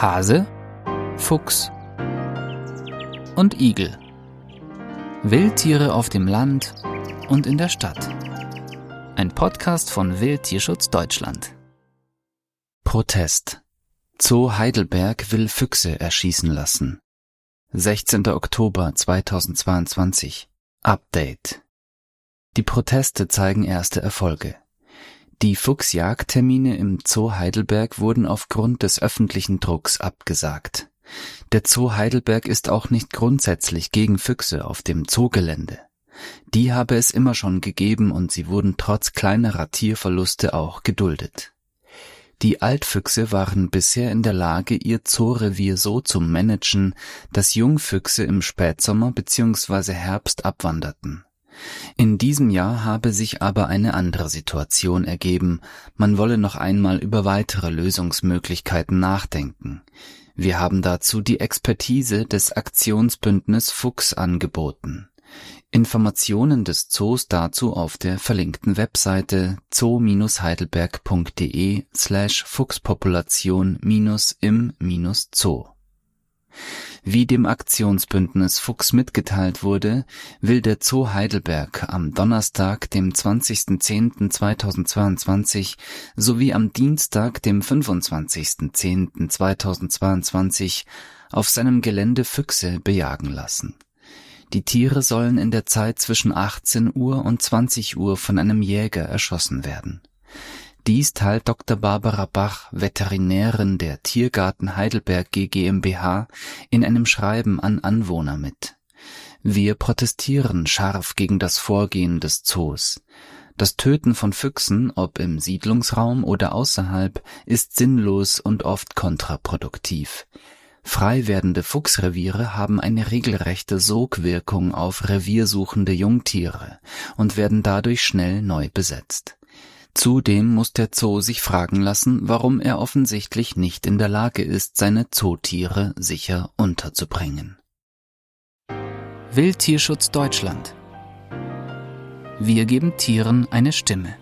Hase, Fuchs und Igel. Wildtiere auf dem Land und in der Stadt. Ein Podcast von Wildtierschutz Deutschland. Protest. Zoo Heidelberg will Füchse erschießen lassen. 16. Oktober 2022. Update. Die Proteste zeigen erste Erfolge. Die Fuchsjagdtermine im Zoo Heidelberg wurden aufgrund des öffentlichen Drucks abgesagt. Der Zoo Heidelberg ist auch nicht grundsätzlich gegen Füchse auf dem Zoogelände. Die habe es immer schon gegeben und sie wurden trotz kleinerer Tierverluste auch geduldet. Die Altfüchse waren bisher in der Lage, ihr Zoorevier so zu managen, dass Jungfüchse im Spätsommer bzw. Herbst abwanderten. In diesem Jahr habe sich aber eine andere Situation ergeben, man wolle noch einmal über weitere Lösungsmöglichkeiten nachdenken. Wir haben dazu die Expertise des Aktionsbündnis Fuchs angeboten. Informationen des Zoos dazu auf der verlinkten Webseite zoo-heidelberg.de slash Fuchspopulation-im-Zoo. Wie dem Aktionsbündnis Fuchs mitgeteilt wurde, will der Zoo Heidelberg am Donnerstag, dem 20.10.2022 sowie am Dienstag, dem 25.10.2022 auf seinem Gelände Füchse bejagen lassen. Die Tiere sollen in der Zeit zwischen 18 Uhr und 20 Uhr von einem Jäger erschossen werden. Dies teilt Dr. Barbara Bach, Veterinärin der Tiergarten Heidelberg GmbH, in einem Schreiben an Anwohner mit. Wir protestieren scharf gegen das Vorgehen des Zoos. Das Töten von Füchsen, ob im Siedlungsraum oder außerhalb, ist sinnlos und oft kontraproduktiv. Frei werdende Fuchsreviere haben eine regelrechte Sogwirkung auf reviersuchende Jungtiere und werden dadurch schnell neu besetzt. Zudem muss der Zoo sich fragen lassen, warum er offensichtlich nicht in der Lage ist, seine Zootiere sicher unterzubringen. Wildtierschutz Deutschland Wir geben Tieren eine Stimme.